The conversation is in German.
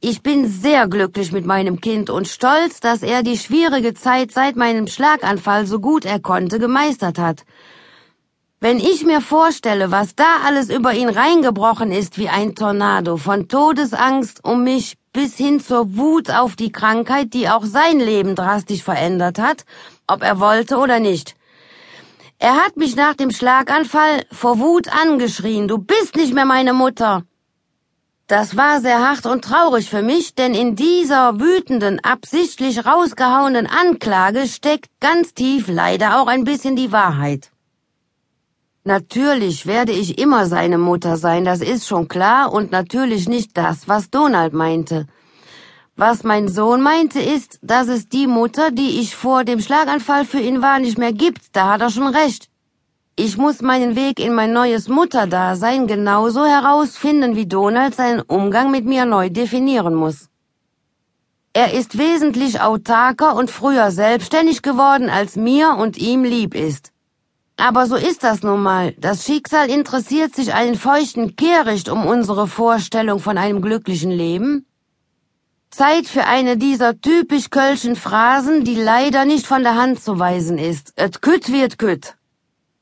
Ich bin sehr glücklich mit meinem Kind und stolz, dass er die schwierige Zeit seit meinem Schlaganfall so gut er konnte gemeistert hat. Wenn ich mir vorstelle, was da alles über ihn reingebrochen ist wie ein Tornado, von Todesangst um mich bis hin zur Wut auf die Krankheit, die auch sein Leben drastisch verändert hat, ob er wollte oder nicht. Er hat mich nach dem Schlaganfall vor Wut angeschrien, du bist nicht mehr meine Mutter. Das war sehr hart und traurig für mich, denn in dieser wütenden, absichtlich rausgehauenen Anklage steckt ganz tief leider auch ein bisschen die Wahrheit. Natürlich werde ich immer seine Mutter sein, das ist schon klar, und natürlich nicht das, was Donald meinte. Was mein Sohn meinte, ist, dass es die Mutter, die ich vor dem Schlaganfall für ihn war, nicht mehr gibt, da hat er schon recht. Ich muss meinen Weg in mein neues Mutterdasein genauso herausfinden, wie Donald seinen Umgang mit mir neu definieren muss. Er ist wesentlich autarker und früher selbstständig geworden, als mir und ihm lieb ist. Aber so ist das nun mal. Das Schicksal interessiert sich einen feuchten Kehricht um unsere Vorstellung von einem glücklichen Leben. Zeit für eine dieser typisch kölschen Phrasen, die leider nicht von der Hand zu weisen ist. Et kütt wird kütt.